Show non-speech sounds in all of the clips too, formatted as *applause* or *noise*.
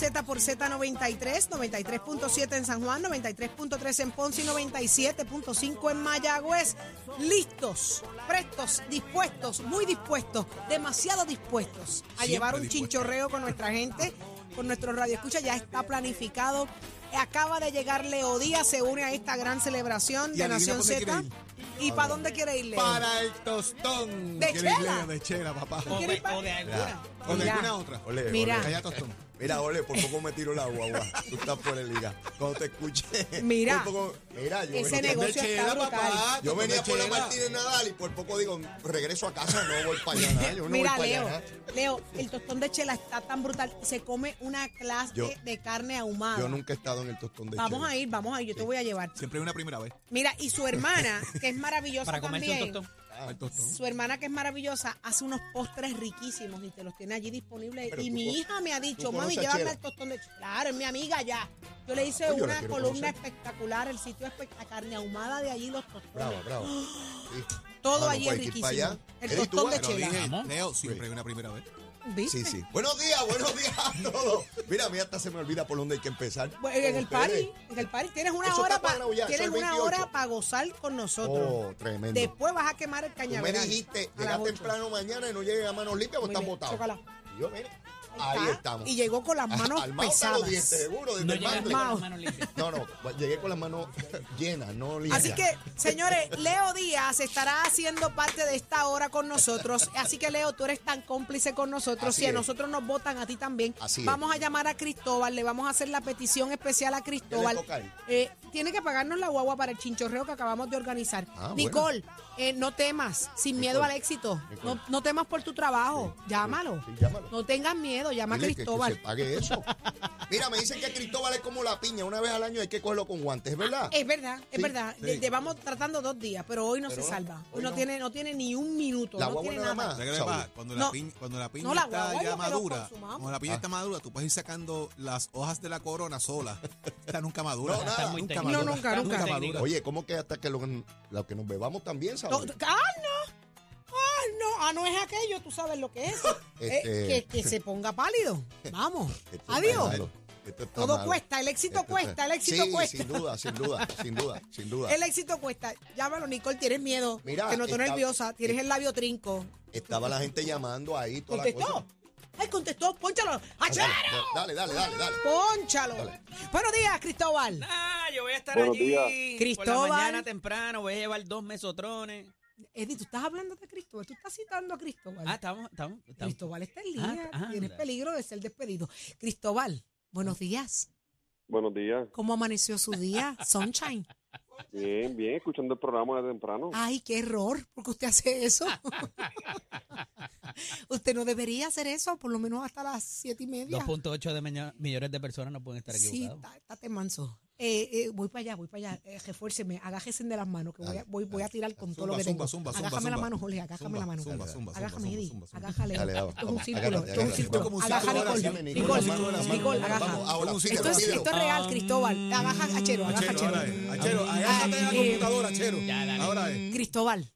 Z por Z93, 93.7 en San Juan, 93.3 en Ponce y 97.5 en Mayagüez. Listos, prestos, dispuestos, muy dispuestos, demasiado dispuestos a llevar un chinchorreo con nuestra gente, con nuestro radio escucha. Ya está planificado. Acaba de llegar Leo Díaz, se une a esta gran celebración Y de Nación Z. ¿Y para dónde quiere ir, Leo? Para el tostón. ¿De ¿Quieres chela? De chela, papá. ¿Tú quieres ir pa- O de Mira. alguna otra. Ole, Mira. ole. Calla tostón. Mira, ole, por poco me tiro la guagua. Tú estás por el liga. Cuando te escuché. Mira. por poco- mira, yo Ese venía, negocio De chela, papá. yo venía por la. Martínez Nadal y por poco digo, regreso a casa, no voy para allá. nada, Yo no Mira, voy Leo, para allá. nada. Leo, el tostón de chela está tan brutal. Se come una clase Yo- de carne ahumada. Yo nunca he estado en el tostón de Vamos chela. a ir, vamos a ir, yo te voy a llevar. Siempre hay una primera vez. Mira, y su hermana, *laughs* que es maravillosa Para comerse un también. tostón. Ah, El tostón. Su hermana, que es maravillosa, hace unos postres riquísimos y te los tiene allí disponibles. Pero y tú mi co- hija me ha dicho, tú mami, conoces a llévame Chela". el tostón de chela. Claro, es mi amiga ya. Yo le hice pues yo la una quiero columna conocer. espectacular, el sitio espectacular, carne ahumada de allí, los tostones. Bravo, bravo. *gasps* Sí. Todo Ah, allí pues es hay que ir para riquísimo. allá. El Eddie, ¿tú tostón de Pero chela. dije, Vamos. Leo, siempre hay una primera vez. ¿Viste? Sí, sí. Buenos días, buenos días a *laughs* todos. Mira, a mí hasta se me olvida por dónde hay que empezar. Pues, En el party, en el party. Tienes una Eso hora para tienes una 28. hora para gozar con nosotros. Oh, tremendo. Después vas a quemar el Tú me cañaveral. dijiste, llega temprano mañana y no llegue a manos limpias o Muy estás bien, botado. chócala. Y yo, mire, Ahí estamos. Y llegó con las manos Al mao hasta los dientes, pesadas. seguro, desde No el con las manos limpias. No, no, llegué con las manos llenas, no limpias. Así que, señores, Leo Díaz estará haciendo parte de esta hora con nosotros. Así que, Leo, tú eres tan cómplice con nosotros. Así si a es. nosotros nos votan, a ti también. Así es. vamos a llamar a Cristóbal, le vamos a hacer la petición especial a Cristóbal. toca a él? Eh, tiene que pagarnos la guagua para el chinchorreo que acabamos de organizar. Ah, Nicole, eh, no temas, sin miedo al éxito. No, no temas por tu trabajo. Llámalo. Sí, llámalo. No tengas miedo, llama Dile a que- que, Cristóbal. se pague eso. Mira, me dicen que Cristóbal es como la piña. Una vez al año hay que cogerlo con guantes, ¿verdad? Es verdad, es Sí, verdad. sí. Lle- Llevamos tratando dos días, pero hoy no Pero se no, salva. Hoy no, no. tiene, no tiene ni un minuto. La no tiene nada más. ¿Sabes pasa? Cuando, No. la piña, cuando la piña No, la está ya que madura, cuando la piña Ah. está madura, tú puedes ir sacando las hojas de la corona sola. Esta nunca madura. No, nada. Está nunca madura. nunca, nunca. Madura. técnico. Oye, ¿cómo que hasta que lo, lo que nos bebamos también, No. ¡Ah, no! ¡Ah, no! Ah, no es aquello, tú sabes lo que es. Eh, *laughs* Este- que, que se ponga pálido. Vamos. *laughs* Esto está Adiós. malo, esto está Todo malo. cuesta, el éxito Esto cuesta, el éxito sí, cuesta. sin duda, sin duda, sin duda, sin duda. El éxito cuesta. Llámalo, Nicole, tienes miedo. Mira, te noto está- nerviosa, tienes el labio trinco. Estaba la gente llamando ahí, toda la ¿Contestó? cosa. ¡Ay, contestó! ¡Pónchalo! Dale, ¡Achero! dale, dale, dale, dale. ¡Pónchalo! Dale. Buenos días, Cristóbal. Ah, yo voy a estar Buenos allí días. por Cristóbal. la mañana temprano, voy a llevar dos mesotrones. Eddie, tú estás hablando de Cristóbal. Tú estás citando a Cristóbal. Ah, estamos, estamos, estamos. Cristóbal está en línea. Ah, Tienes peligro de ser despedido. Cristóbal, buenos días. Buenos días. ¿Cómo amaneció su día? *laughs* Sunshine. Bien, bien, escuchando el programa de temprano. Ay, qué error, porque usted hace eso. *laughs* usted no debería hacer eso, por lo menos hasta las siete y media. 2.8 de millones de personas no pueden estar Sí, equivocados. está- estate manso. Eh, eh, voy para allá, voy para allá. Eh, refuérceme, agájese de las manos, que voy a, voy, voy a tirar con todo lo que tengo. zumba, zumba, agájame la mano, Jorge, agájame Zumba, la mano. zumba, zumba, agájame, Eddie. Agájale. Esto es un círculo, esto es un círculo. Círculo, Nicole. Nicole, agaja. Esto es, síguelo. esto es real, Cristóbal. Agaja, Achero, agaja, Achero, Achero. agájate de la eh, computadora, Achero. Ya, dale. Ahora es. Cristóbal,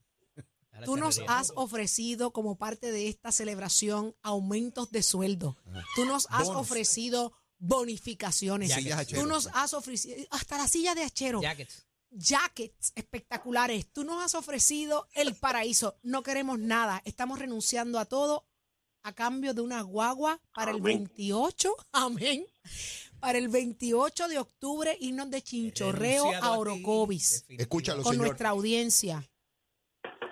tú nos has ofrecido como parte de esta celebración aumentos de sueldo. Tú nos has ofrecido bonificaciones. Sillas Tú nos has ofrecido hasta la silla de Achero. Jackets. jackets espectaculares. Tú nos has ofrecido el paraíso. No queremos nada. Estamos renunciando a todo a cambio de una guagua para el Amén. 28. *laughs* Amén. Para el 28 de octubre, irnos de chinchorreo Renunciado a ti, Orocovis definitivo. Escúchalo, con señor. nuestra audiencia.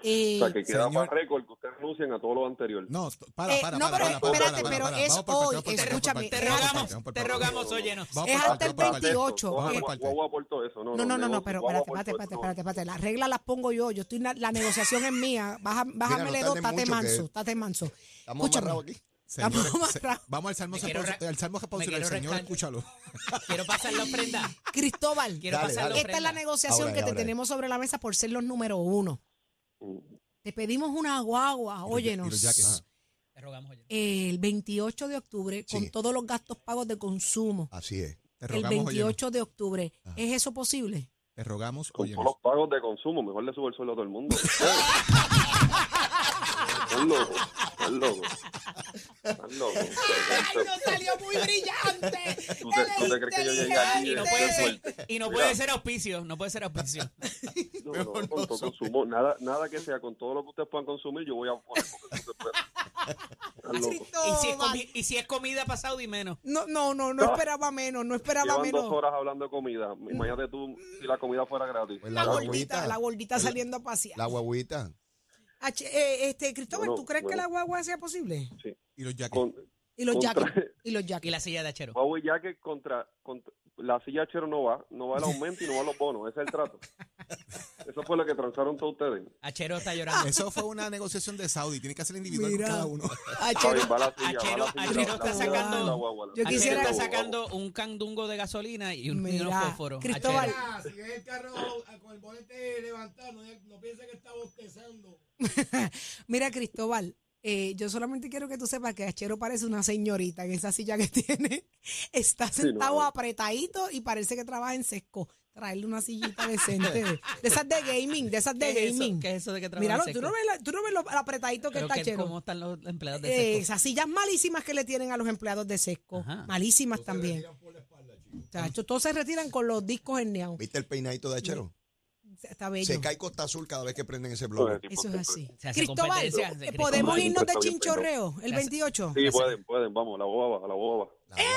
Eh, o sea, que récord renuncien a todo lo anterior. No, para, eh, para, no, para, pero para, para, espérate, pero es hoy, escúchame, Te rogamos, te rogamos, óyenos. Vamos Es hasta el parte, vamos por parte. 28. Vamos eh, por parte. Guagua aportó eso, no, No, no, no, no, pero espérate, espérate, espérate, espérate, espérate. Las reglas las pongo yo. Yo estoy la negociación es mía. Baja, bájamele no dos, tarden tate mucho, que manso, tate manso. Estamos Escúchame. amarrados aquí. Señores, Estamos se- amarrados. Vamos al salmo, el salmo responsable. Señor, escúchalo. Quiero pasar la ofrenda. *laughs* Cristóbal, Quiero Dale, pasar la dale. esta es la negociación Ahora, que te ahora. tenemos sobre la mesa por ser los número uno. Te pedimos una guagua, Y los óyenos. jackets. Te rogamos, óyenos. El 28 de octubre, con Sí. todos los gastos pagos de consumo. Así es. Te El rogamos, óyenos. 28 de octubre. ¿Es eso posible? Te rogamos, Con óyenos. todos los pagos de consumo, mejor le sube el sueldo a todo el mundo. *laughs* Están locos, están locos. Están loco. *laughs* ¡Ay, no salió muy brillante! ¿Tú te, tú te crees que yo llegué aquí Y no de- puede de ser, y no Mira, puede ser auspicio, no puede ser auspicio. *laughs* No, no, con todo consumo, nada, nada que sea con todo lo que ustedes puedan consumir, yo voy a poner porque. Y si, es comi- y si es comida pasado y menos. No, no, no, no esperaba menos, no esperaba Llevan menos. dos horas hablando de comida. Imagínate tú si la comida fuera gratis. Pues La la gordita, guaguita. la gordita saliendo a pasear. La guaguita. H- eh, este, Cristóbal, Bueno, ¿tú crees que bueno. la guagua sea posible? Sí. Y los jackets. Con, Y los Contra- jackets. *laughs* Y los Y jackets. la silla de achero. Huawei ya que contra, contra la silla chero no va, no va el aumento y no va los bonos, ese es el trato. *laughs* Eso fue lo que transaron todos ustedes. Achero está llorando. Eso fue una negociación de Saudi. Tiene que hacer individual Mira. con cada uno. Achero, Ay, va la silla, va Achero- la silla, Achero la- está la- sacando- la guagua, la- Yo Achero quisiera- está sacando un candungo de gasolina y un, Mira, unos fósforos. Cristóbal. Achero. Ah, si ves el carro ah, con el bonete levantado, no, que está bostezando. *laughs* Mira, Cristóbal, eh, yo solamente quiero que tú sepas que Achero parece una señorita en esa silla que *laughs* tiene. Está Sí, sentado no. apretadito y parece que trabaja en sesco. Traerle una sillita decente. De esas de gaming, de esas de *laughs* ¿Qué es eso? gaming. ¿Qué es eso de que trabaja Míralo, en tú no ves, la- tú no ves lo apretadito que Pero está que- Achero. ¿Cómo están los empleados de Eh, Sesco? esas sillas malísimas que le tienen a los empleados de Sesco. Ajá. Malísimas también. Chacho, todos se retiran con los discos herneados. ¿Viste el peinadito de Achero? Está bello. Se cae Costa Azul cada vez que prenden ese blog. Eso es así. Se hace Cristóbal, eh. ¿podemos irnos de chinchorreo el Se hace- 28? Sí, pueden, pueden, vamos, la boba, la boba. La guagua.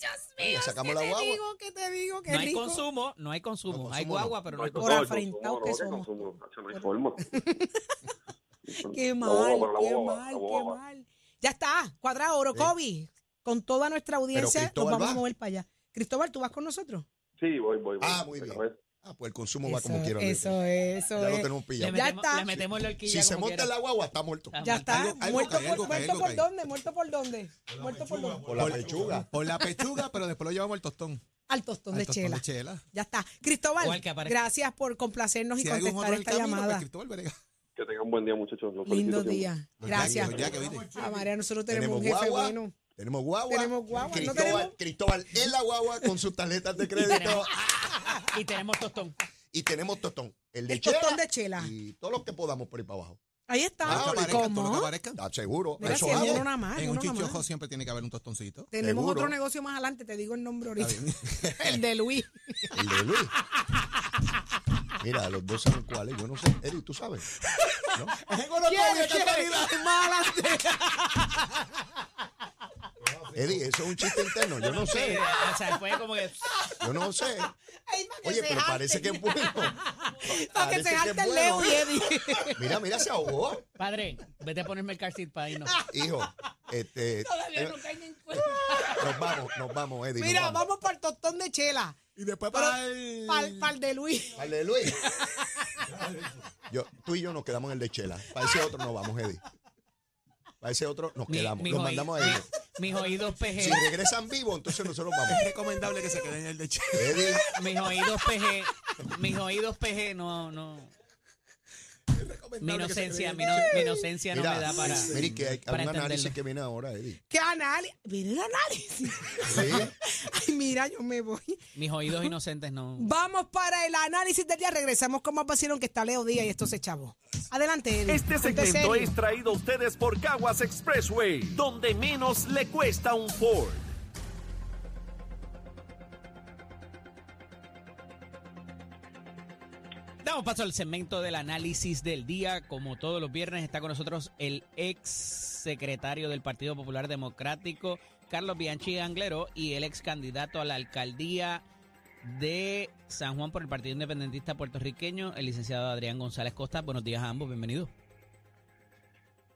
Dios mío, sacamos ¿qué la te guagua. digo? ¿Qué te digo? Qué No hay consumo, no hay consumo. No, hay consumo no. guagua, pero no hay hay Por consumo. afrentados que ¿qué somos. consumo? No hay forma. *laughs* Qué mal, qué mal, qué mal. Ya está, cuadrado, Orocovi. Con toda nuestra audiencia nos vamos va. a mover para allá. Cristóbal, ¿tú vas con nosotros? Sí, voy, voy, voy. Ah, muy bien. Ah, pues el consumo va como quiera. eso es, eso Ya lo tenemos Le pillado. Ya está. le metemos la horquilla Si se monta la guagua, está muerto. Ya está. Algo- algo ¿Muerto, cae, por, algo cae, muerto algo por dónde? ¿Muerto por dónde? ¿Muerto por dónde? Por la pechuga. Por la pechuga, pero después lo llevamos al tostón. Al tostón Al de tostón chela. de chela. Ya está. Cristóbal, gracias por complacernos y Si contestar el esta camino, llamada. pues. Que tengan un buen día, muchachos. Los Lindo día. Gracias. Ya que viste. A María, nosotros tenemos, Tenemos un jefe guagua. bueno. Tenemos guagua. Tenemos guagua, ¿no Cristóbal, tenemos? Cristóbal en la guagua con sus tarjetas de crédito. Y tenemos tostón. Y tenemos tostón. El de El tostón chela de chela. Y todo lo que podamos por ahí para abajo. Ahí está. Ah, Todo lo que ahorita, aparezca, todo lo que ¿Cómo? aparezca. ¿Estás seguro? Mira, Eso si es vamos. uno nada más, En un uno nada chichojo más. siempre tiene que haber un tostoncito. Tenemos Seguro. otro negocio más adelante, te digo el nombre ahorita. Está bien. *laughs* *laughs* el de Luis. El de Luis. Mira, los dos saben cuáles. Yo no sé. Eri, ¿tú sabes? ¿No? *laughs* ¿Quién? ¿Quién? Más adelante. Eddie, eso es un chiste interno. Yo no sé. *laughs* o sea, fue como que. Yo no sé. Para Oye, pero parece que es bueno. *laughs* Para que Parece se que es jalte el. Leo y Eddie. *laughs* Mira, mira, se ahogó. Padre, vete a ponerme el car seat para irnos. Hijo, este, Todavía eh, no caen en cuenta. nos vamos, nos vamos, Eddie. Mira, vamos para el tostón de chela. Y después Pero- para el... Para el de Luis. Al de Luis. Yo, tú y yo nos quedamos en el de Chela. Para ese otro nos vamos, Eddie. Para ese otro nos Mi- quedamos. mis Los oí- mandamos a ellos. mi- Mis oídos PG. Si regresan vivos, entonces nosotros vamos. Es recomendable que se queden en el de. Eddie, Mis oídos PG. Mis oídos PG no, no. Mi inocencia, mi, no- mi inocencia no me da para. mira que hay, para un análisis que viene ahora, Eddie. ¿Qué análisis? Viene el análisis. Sí. *laughs* Ay, mira, yo me voy. Mis oídos inocentes no. Vamos para el análisis del día. Regresamos con más vacilón que está Leo Díaz y estos chavos. Adelante, Eddie. Este segmento es traído a ustedes por Caguas Expressway, donde menos le cuesta un Ford. Damos paso al segmento del análisis del día. Como todos los viernes está con nosotros el ex secretario del Partido Popular Democrático, Carlos Bianchi Anglero, y el ex candidato a la alcaldía de San Juan por el Partido Independentista Puertorriqueño, el licenciado Adrián González Costa. Buenos días a ambos, bienvenidos.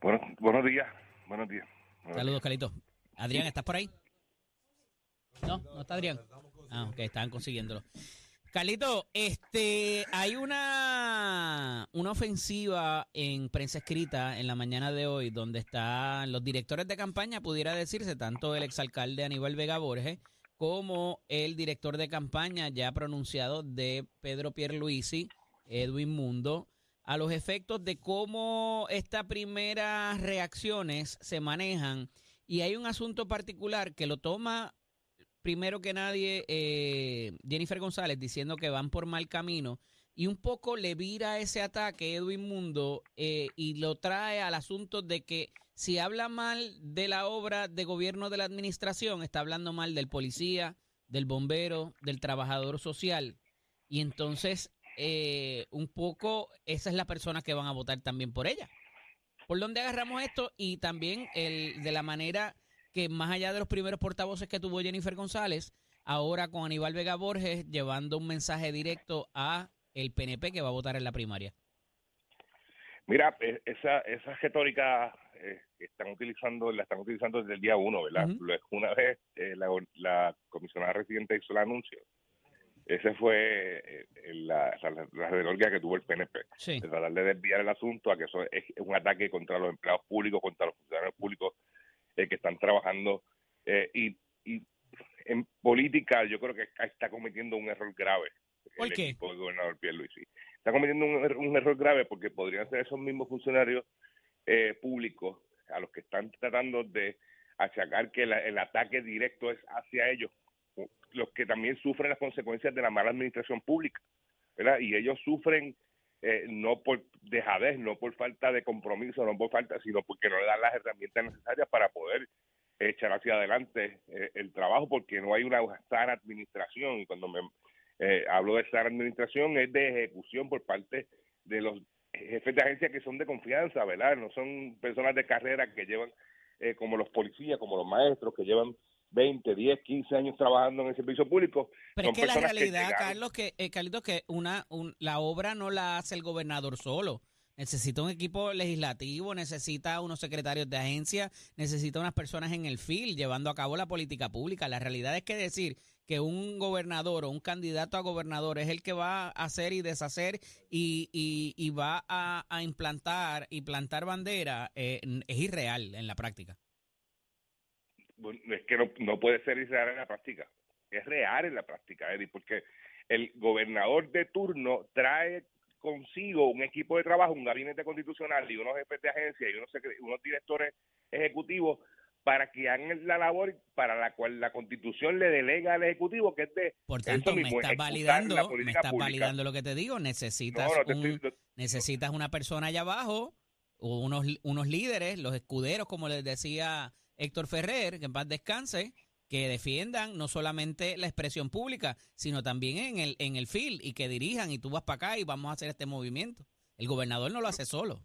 Bueno, buenos días, buenos días. Buenos Saludos, Calito. Adrián, ¿estás por ahí? No, no está Adrián. Ah, ok, estaban consiguiéndolo. Carlito, este, hay una, una ofensiva en prensa escrita en la mañana de hoy donde están los directores de campaña, pudiera decirse, tanto el exalcalde Aníbal Vega Borges como el director de campaña ya pronunciado de Pedro Pierluisi, Edwin Mundo, a los efectos de cómo estas primeras reacciones se manejan. Y hay un asunto particular que lo toma primero que nadie eh, Jennifer González diciendo que van por mal camino y un poco le vira ese ataque Edwin Mundo eh, y lo trae al asunto de que si habla mal de la obra de gobierno de la administración, está hablando mal del policía, del bombero, del trabajador social. Y entonces, eh, un poco, esa es la persona que van a votar también por ella. ¿Por dónde agarramos esto? Y también el, de la manera que más allá de los primeros portavoces que tuvo Jennifer González, ahora con Aníbal Vega Borges llevando un mensaje directo a el PNP que va a votar en la primaria. Mira, e, esa, esa retórica eh, que están utilizando, la están utilizando desde el día uno, ¿verdad? Una vez eh, la, la, comisionada residente hizo el anuncio, ese fue eh, la, la, que tuvo el PNP, de tratar de desviar el asunto a que eso es un ataque contra los empleados públicos, contra los funcionarios públicos que están trabajando y, y en política yo creo que está cometiendo un error grave. ¿Por el qué? Equipo del gobernador Pierluisi. Está cometiendo un, er-, un, error grave porque podrían ser esos mismos funcionarios eh, públicos a los que están tratando de achacar que el ataque directo es hacia ellos, los que también sufren las consecuencias de la mala administración pública, ¿verdad? Y ellos sufren eh, no por dejadez, no por falta de compromiso, no por falta, sino porque no le dan las herramientas necesarias para poder echar hacia adelante eh, el trabajo porque no hay una sana administración y cuando me eh, hablo de sana administración es de ejecución por parte de los jefes de agencia que son de confianza, ¿verdad? No son personas de carrera que llevan, eh, como los policías, como los maestros, que llevan 20, 10, 15 años trabajando en el servicio público. Pero es que la realidad, Carlos, que, eh, Carlitos, que una, la obra no la hace el gobernador solo. Necesita un equipo legislativo, necesita unos secretarios de agencia, necesita unas personas en el field llevando a cabo la política pública. La realidad es que decir que un gobernador o un candidato a gobernador es el que va a hacer y deshacer y, y, va a, implantar y plantar bandera eh, es irreal en la práctica. Es que no, no puede ser irreal en la práctica. Es real en la práctica, Eddie, porque el gobernador de turno trae consigo un equipo de trabajo, un gabinete constitucional y unos jefes de agencia y unos, unos directores ejecutivos para que hagan la labor para la cual la constitución le delega al ejecutivo que es de por tanto me está validando me está validando lo que te digo necesitas necesitas una persona allá abajo o unos unos líderes los escuderos como les decía Héctor Ferrer que en paz descanse que defiendan no solamente la expresión pública, sino también en el, en el field y que dirijan y tú vas para acá y vamos a hacer este movimiento. El gobernador no lo hace solo.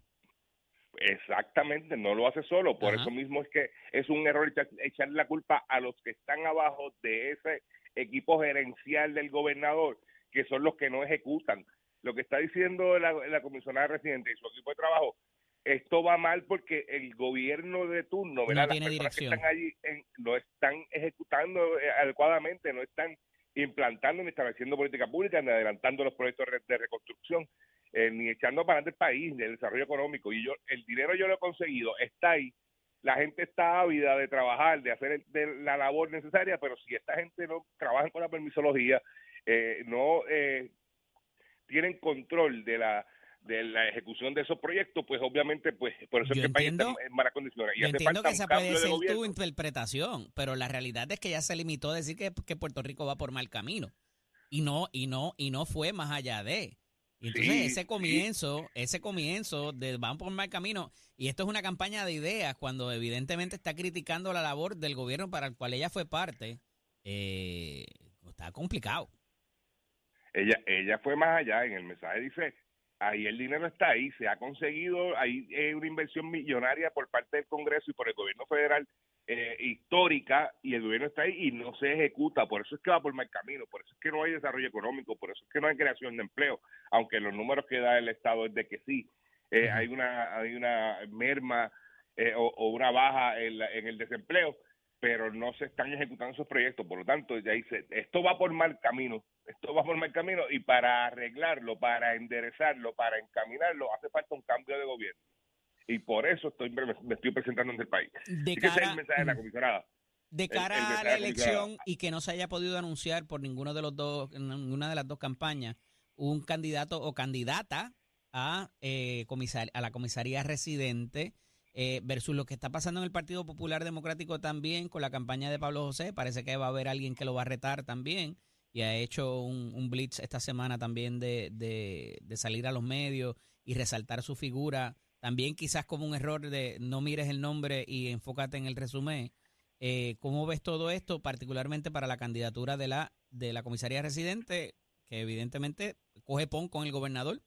Exactamente, no lo hace solo. Por eso mismo es que es un error echarle la culpa a los que están abajo de ese equipo gerencial del gobernador, que son los que no ejecutan. Lo que está diciendo la, la comisionada residente y su equipo de trabajo esto va mal porque el gobierno de turno, ¿verdad? Las personas que están allí no están ejecutando eh, adecuadamente, no están implantando ni estableciendo política pública, ni adelantando los proyectos de reconstrucción, eh, ni echando para adelante el país, ni el desarrollo económico. Y yo, el dinero yo lo he conseguido, está ahí. La gente está ávida de trabajar, de hacer de la labor necesaria, pero si esta gente no trabaja con la permisología, eh, no tienen control de la de la ejecución de esos proyectos, pues obviamente, pues por eso es que el país está en malas condiciones. yo entiendo que esa puede ser tu interpretación, pero la realidad es que ya se limitó a decir que, que, Puerto Rico va por mal camino y no y no y no fue más allá de. entonces ese comienzo, ese comienzo de van por mal camino y esto es una campaña de ideas cuando evidentemente está criticando la labor del gobierno para el cual ella fue parte, eh, está complicado. Ella, ella fue más allá, en el mensaje dice, ahí el dinero está ahí, se ha conseguido, hay una inversión millonaria por parte del Congreso y por el gobierno federal eh, histórica y el gobierno está ahí y no se ejecuta, por eso es que va por mal camino, por eso es que no hay desarrollo económico, por eso es que no hay creación de empleo, aunque los números que da el Estado es de que sí, eh, hay una hay una merma eh, o, una baja en, en el desempleo, pero no se están ejecutando esos proyectos. Por lo tanto, ya dice, esto va por mal camino, esto va por mal camino y para arreglarlo, para enderezarlo, para encaminarlo, hace falta un cambio de gobierno. Y por eso estoy me estoy presentando en el país. De cara, de la De cara a la elección y que no se haya podido anunciar por ninguno de los dos, ninguna de las dos campañas, un candidato o candidata a, eh, comisar, a la comisaría residente eh, versus lo que está pasando en el Partido Popular Democrático también con la campaña de Pablo José. Parece que va a haber alguien que lo va a retar también y ha hecho un, blitz esta semana también de, salir a los medios y resaltar su figura también quizás como un error de no mires el nombre y enfócate en el resumen. Eh, ¿Cómo ves todo esto, particularmente para la candidatura de la, de la comisaría residente, que evidentemente coge pon con el gobernador?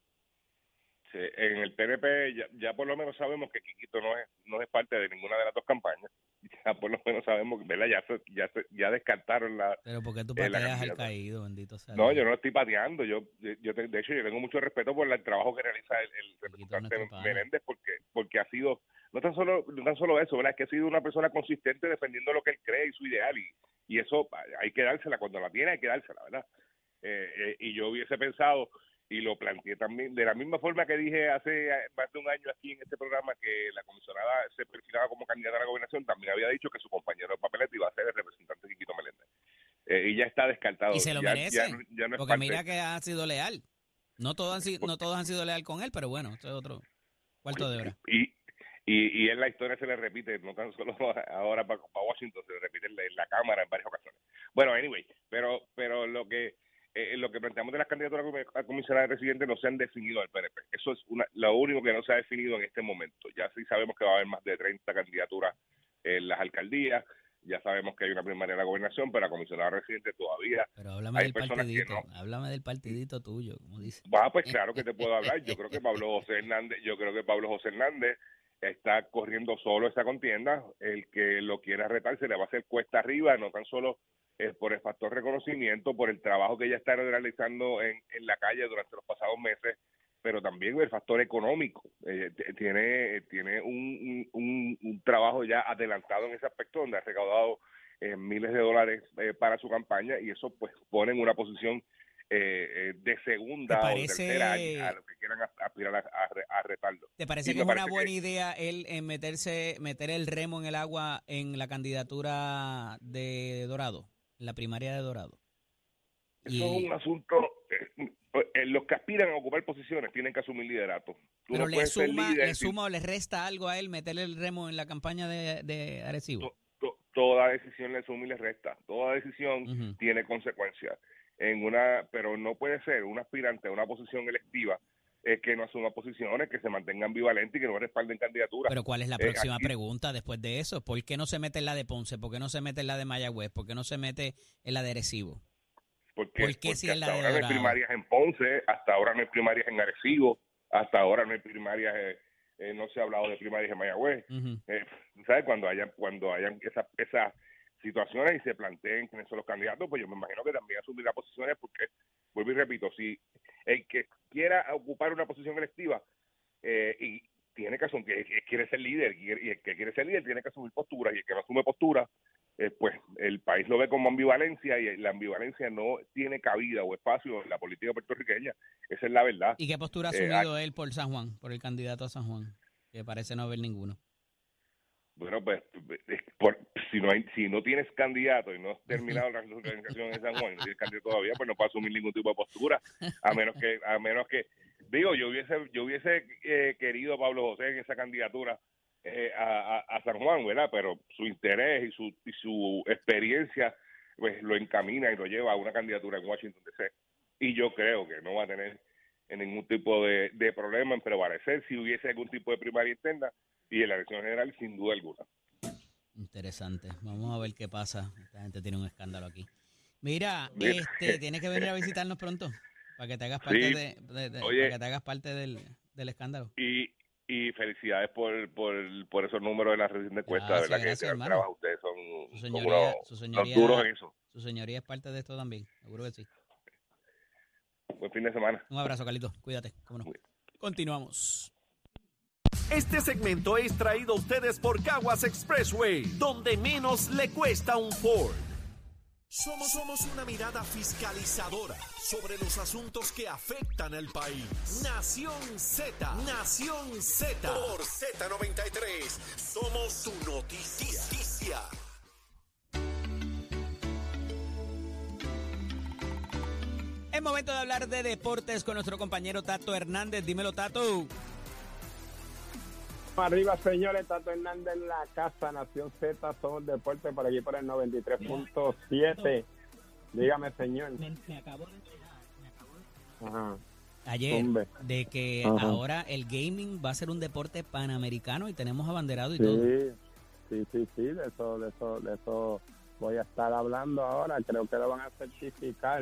En el PNP ya, por lo menos sabemos que Quiquito no es parte de ninguna de las dos campañas. *laughs* Ya por lo menos sabemos, ¿verdad? Ya se- ya se- ya descartaron la Pero porque tú Eh, pateas al caído, bendito sea. No, yo no estoy pateando. Yo, yo de hecho, yo tengo mucho respeto por el trabajo que realiza el, el representante. Menéndez, porque, porque ha sido, no tan solo, no tan solo eso, ¿verdad? Es que ha sido una persona consistente defendiendo lo que él cree y su ideal, y, y eso hay que dársela, cuando la tiene hay que dársela, ¿verdad? Eh, eh, y yo hubiese pensado, y lo planteé también, de la misma forma que dije hace eh, más de un año aquí en este programa que la comisionada se perfilaba como candidata a la gobernación, también había dicho que su compañero de papeleta iba a ser el representante Quiquito Meléndez. Eh, y ya está descartado. Y se lo Ya- merece. ya- ya no es porque parte- mira que ha sido leal. No todos han sido, no todos han sido leal con él, pero bueno, esto es otro cuarto de hora. Y, y, y en la historia se le repite, no tan solo *laughs* ahora para, para Washington, se le repite en la, en la Cámara en varias ocasiones. Bueno, anyway, pero pero lo que eh, lo que planteamos de las candidaturas a a comisionada residente no se han definido al PNP. Eso es una, lo único que no se ha definido en este momento. Ya sí sabemos que va a haber más de 30 candidaturas en las alcaldías, ya sabemos que hay una primaria en la gobernación, pero la comisionada residente todavía Pero háblame Hay del personas que partidito, no. háblame del partidito tuyo, como dice. Va, pues claro que te puedo hablar. Yo creo que *laughs* Pablo José Hernández, yo creo que Pablo José Hernández está corriendo solo esa contienda. El que lo quiera retar se le va a hacer cuesta arriba, no tan solo eh, por el factor reconocimiento, por el trabajo que ella está realizando en, en la calle durante los pasados meses, pero también el factor económico. Eh, tiene tiene un, un, un trabajo ya adelantado en ese aspecto, donde ha recaudado eh, miles de dólares eh, para su campaña y eso pues pone en una posición eh, eh, de segunda ¿Te o parece- tercera a, a los que quieran aspirar a, a, re- a retarlo. ¿Te parece Y que es una parece buena que- idea él en meterse, meter el remo en el agua en la candidatura de Dorado, en la primaria de Dorado? Eso Y- es un asunto. eh, eh, los que aspiran a ocupar posiciones tienen que asumir liderato. Tú Pero no le suma, líder le suma o le resta algo a él meterle el remo en la campaña de, de Arecibo. to- to- toda decisión le suma y le resta. Toda decisión tiene consecuencias. En una, pero no puede ser un aspirante a una posición electiva eh, que no asuma posiciones, que se mantenga ambivalente y que no respalden candidaturas. Pero ¿cuál es la Eh, próxima aquí- pregunta después de eso? ¿Por qué no se mete en la de Ponce? ¿Por qué no se mete en la de Mayagüez? ¿Por qué no se mete en la de Arecibo? porque, ¿por qué porque si es la hasta de ahora no hay primarias en Ponce, hasta ahora no hay primarias en Arecibo, hasta ahora no hay primarias, eh, eh, no se ha hablado de primarias en Mayagüez. Ujú. eh, ¿sabes? Cuando hayan, cuando hayan esas esas situaciones y se planteen quiénes son los candidatos, pues yo me imagino que también asumirá posiciones porque, vuelvo y repito, si el que quiera ocupar una posición electiva eh, y tiene que asumir, que, quiere ser líder y el que quiere ser líder tiene que asumir postura y el que no asume postura, eh, pues el país lo ve como ambivalencia y la ambivalencia no tiene cabida o espacio en la política puertorriqueña. Esa es la verdad. ¿Y qué postura ha Eh, asumido él por San Juan, por el candidato a San Juan? Que parece no haber ninguno. Bueno, pues es por- si no hay, si no tienes candidato y no has terminado la organización en San Juan, y no tienes candidato todavía, pues no puedes asumir ningún tipo de postura, a menos que, a menos que, digo, yo hubiese, yo hubiese eh, querido a Pablo José en esa candidatura eh, a, San Juan, ¿verdad? Pero su interés y su, y su experiencia, pues lo encamina y lo lleva a una candidatura en Washington D.C. Y yo creo que no va a tener ningún tipo de, de problema en prevalecer si hubiese algún tipo de primaria interna y en la elección general sin duda alguna. Interesante. Vamos a ver qué pasa. Esta gente tiene un escándalo aquí. Mira, Mira. este, tienes que venir a visitarnos pronto para que te hagas parte, Sí. de, de- de- Oye. para que te hagas parte del, del escándalo. Y, y felicidades por, por, por esos números de la reciente encuesta, Gracias, ¿verdad? gracias, que trabajo ustedes son, Su son señoría, unos, su señoría, duros en eso. su señoría es parte de esto también. Seguro que sí. Buen fin de semana. Un abrazo, Carlito. Cuídate. cómo no. Continuamos. Este segmento es traído a ustedes por Caguas Expressway, donde menos le cuesta un Ford. Somos, somos una mirada fiscalizadora sobre los asuntos que afectan al país. Nación Z, Nación Z. Por Z93, somos su noticia. Es momento de hablar de deportes con nuestro compañero Tato Hernández. Dímelo, Tato. Arriba, señores, Tato Hernández en la casa, Nación Z, somos deporte por aquí por el 93.7. Dígame, señor. Me, me acabo de me acabo de Ajá. ayer Zumbe. de que Ajá. ahora el gaming va a ser un deporte panamericano y tenemos abanderado y todo. Sí, sí, sí, sí, de eso, de eso, de eso voy a estar hablando ahora. Creo que lo van a certificar.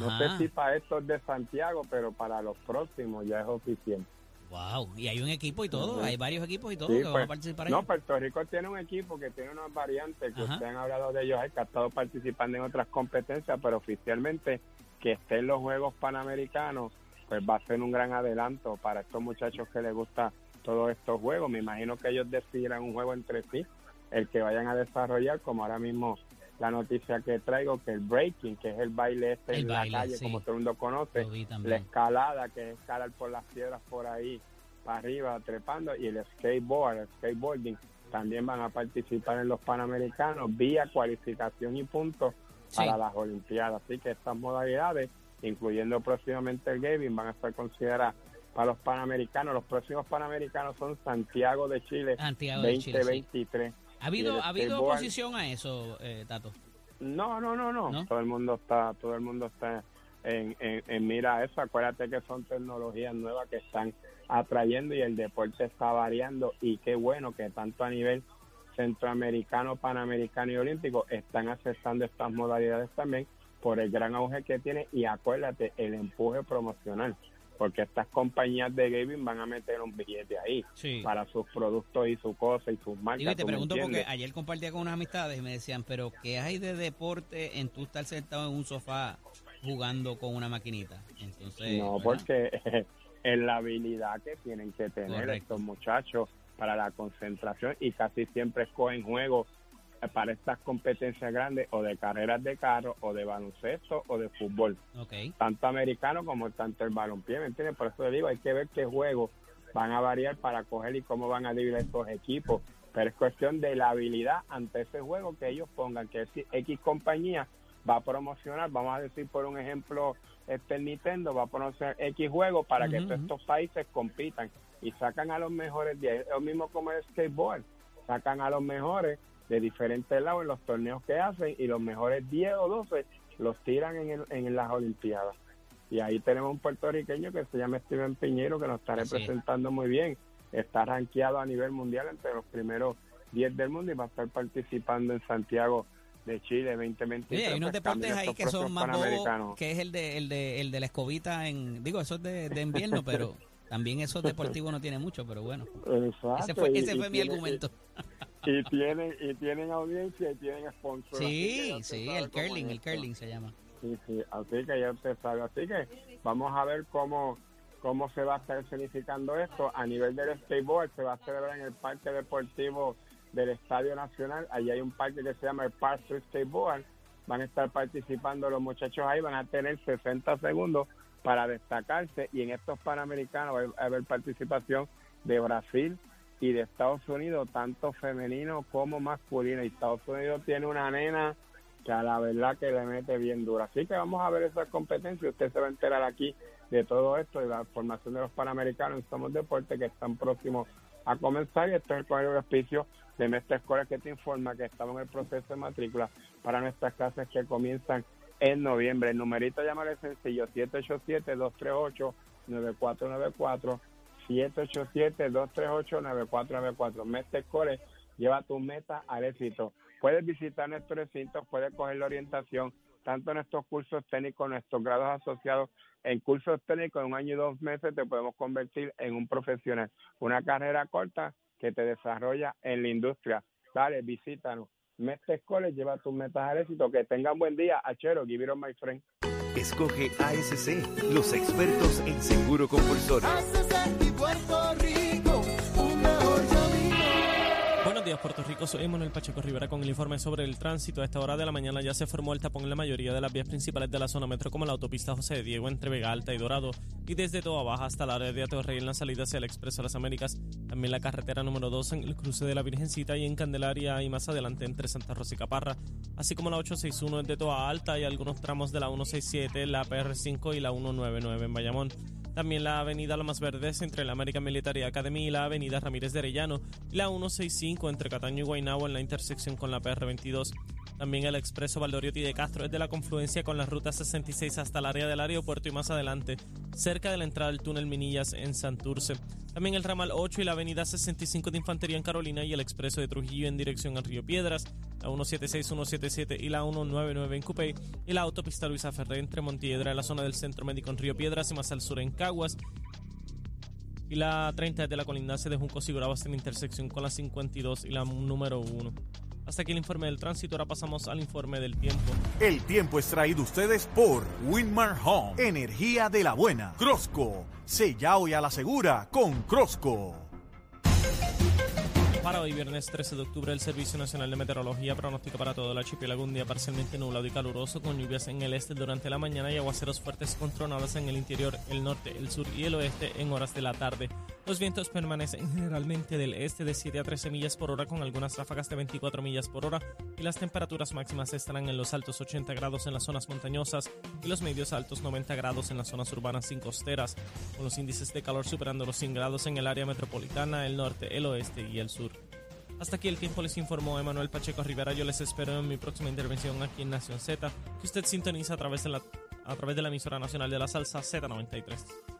No sé Ajá. si para estos de Santiago, pero para los próximos ya es oficial. Wow, y hay un equipo y todo, hay varios equipos y todo Sí, que van pues, a participar No. Puerto Rico tiene un equipo que tiene unas variantes que Ajá. ustedes han hablado de ellos, que ha estado participando en otras competencias, pero oficialmente que esté en los Juegos Panamericanos, pues va a ser un gran adelanto para estos muchachos que les gusta todos estos juegos. Me imagino que ellos decidirán un juego entre sí, el que vayan a desarrollar, como ahora mismo la noticia que traigo, que el breaking, que es el baile este El en baile, la calle, sí. como todo el mundo conoce, la escalada, que es escalar por las piedras por ahí, para arriba, trepando, y el skateboard, el skateboarding, también van a participar en los Panamericanos vía cualificación y puntos Sí. para las Olimpiadas. Así que estas modalidades, incluyendo próximamente el gaming, van a estar consideradas para los Panamericanos. Los próximos Panamericanos son Santiago de Chile Santiago de Chile, sí. 2023. ¿Ha habido, ¿ha habido oposición a eso, eh, Tato? No, no, no, no, ¿No? Todo el mundo está, todo el mundo está en, en, en mira eso. Acuérdate que son tecnologías nuevas que están atrayendo y el deporte está variando y qué bueno que tanto a nivel centroamericano, panamericano y olímpico están aceptando estas modalidades también por el gran auge que tiene y acuérdate el empuje promocional porque estas compañías de gaming van a meter un billete ahí Sí. para sus productos y sus cosas y sus marcas. Digo, y te ¿tú me pregunto porque ayer compartía con unas amistades y me decían, pero ¿qué hay de deporte en tú estar sentado en un sofá jugando con una maquinita? Entonces, No, ¿verdad? porque *laughs* es la habilidad que tienen que tener Correcto. estos muchachos para la concentración y casi siempre escogen juegos para estas competencias grandes o de carreras de carro o de baloncesto o de fútbol, tanto americano como tanto el balompié, ¿me entiendes? Por eso le digo, hay que ver qué juegos van a variar para coger y cómo van a dividir estos equipos, pero es cuestión de la habilidad ante ese juego que ellos pongan, que si X compañía va a promocionar, vamos a decir por un ejemplo, este Nintendo va a promocionar X juego para que todos estos países compitan y sacan a los mejores de ahí. Es lo mismo como el skateboard, sacan a los mejores de diferentes lados en los torneos que hacen y los mejores 10 o 12 los tiran en, el- en las Olimpiadas. Y ahí tenemos un puertorriqueño que se llama Steven Piñero que nos está representando muy bien. Está rankeado a nivel mundial entre los primeros 10 del mundo y va a estar participando en Santiago de Chile 2023. Oye, hay unos pues, deportes ahí que son más bobos, que es el de, el de, el de la escobita en, digo, eso es de, de invierno, pero *laughs* también esos *laughs* deportivos no tiene mucho, pero bueno. Exacto, Ese fue, y- ese y fue mi tiene- argumento. Y tienen, y tienen audiencia y tienen sponsor. así que Sí, sí, el curling, es el curling se llama. Sí, sí, así que ya usted sabe. Así que vamos a ver cómo, cómo se va a estar significando esto. A nivel del skateboard, se va a celebrar en el Parque Deportivo del Estadio Nacional. Allí hay un parque que se llama el Park Street Skateboard. Van a estar participando los muchachos ahí, van a tener 60 segundos para destacarse. Y en estos Panamericanos va a haber participación de Brasil y de Estados Unidos, tanto femenino como masculino. Y Estados Unidos tiene una nena que a la verdad que le mete bien dura. Así que vamos a ver esas competencias. Usted se va a enterar aquí de todo esto y la formación de los Panamericanos en Somos Deporte que están próximos a comenzar. Y esto es el colegio de auspicio de Mestre Escuela que te informa que estamos en el proceso de matrícula para nuestras clases que comienzan en noviembre. El numerito llamar es sencillo, 787-238-9494. 787-238-9494. Mestre Escuela lleva tu meta al éxito. Puedes visitar nuestros recintos, puedes coger la orientación, tanto en estos cursos técnicos, nuestros grados asociados, en cursos técnicos, en un año y dos meses te podemos convertir en un profesional. Una carrera corta que te desarrolla en la industria. Dale, visítanos. Mestre College, lleva tus metas al éxito. Que tengan buen día. Achero, give it on my friend. Escoge ASC, los expertos en seguro compulsorio. Puerto Rico. Soy Manuel Pacheco Rivera con el informe sobre el tránsito. A esta hora de la mañana ya se formó el tapón en la mayoría de las vías principales de la zona metro, como la autopista José de Diego entre Vega Alta y Dorado, y desde Toa Baja hasta la área de Atorrey en la salida hacia el Expreso de las Américas. También la carretera número 2 en el cruce de la Virgencita y en Candelaria y más adelante entre Santa Rosa y Caparra, así como la 861 de Toa Alta y algunos tramos de la 167, la PR5 y la 199 en Bayamón. También la avenida Lomas Verdes entre la American Military Academy y la avenida Ramírez de Arellano y la 165 entre Cataño y Guaynabo en la intersección con la PR22. También el expreso Valdoriotti de Castro es de la confluencia con la ruta 66 hasta el área del aeropuerto y más adelante, cerca de la entrada del túnel Minillas en Santurce. También el ramal 8 y la avenida 65 de Infantería en Carolina y el expreso de Trujillo en dirección al Río Piedras, 176, 177 y la 199 en Cupey y la autopista Luisa Ferré entre Montiedra la zona del Centro Médico en Río Piedras y más al sur en Caguas y la 30 de la colindancia de Juncos y Gurabas en intersección con la 52 y la número 1. Hasta aquí el informe del tránsito, ahora pasamos al informe del tiempo. El tiempo es traído ustedes por Winmar Home, energía de la buena. Crosco, sella hoy a la segura con Crosco. Para hoy, viernes 13 de octubre, el Servicio Nacional de Meteorología pronostica para todo el archipiélago un día parcialmente nublado y caluroso, con lluvias en el este durante la mañana y aguaceros fuertes con tronadas en el interior, el norte, el sur y el oeste en horas de la tarde. Los vientos permanecen generalmente del este de 7 a 13 millas por hora, con algunas ráfagas de 24 millas por hora, y las temperaturas máximas estarán en los altos 80 grados en las zonas montañosas y los medios altos 90 grados en las zonas urbanas y costeras, con los índices de calor superando los 100 grados en el área metropolitana, el norte, el oeste y el sur. Hasta aquí el tiempo les informó Emanuel Pacheco Rivera. Yo les espero en mi próxima intervención aquí en Nación Z, que usted sintoniza a través de la, a través de la emisora nacional de la salsa Z93.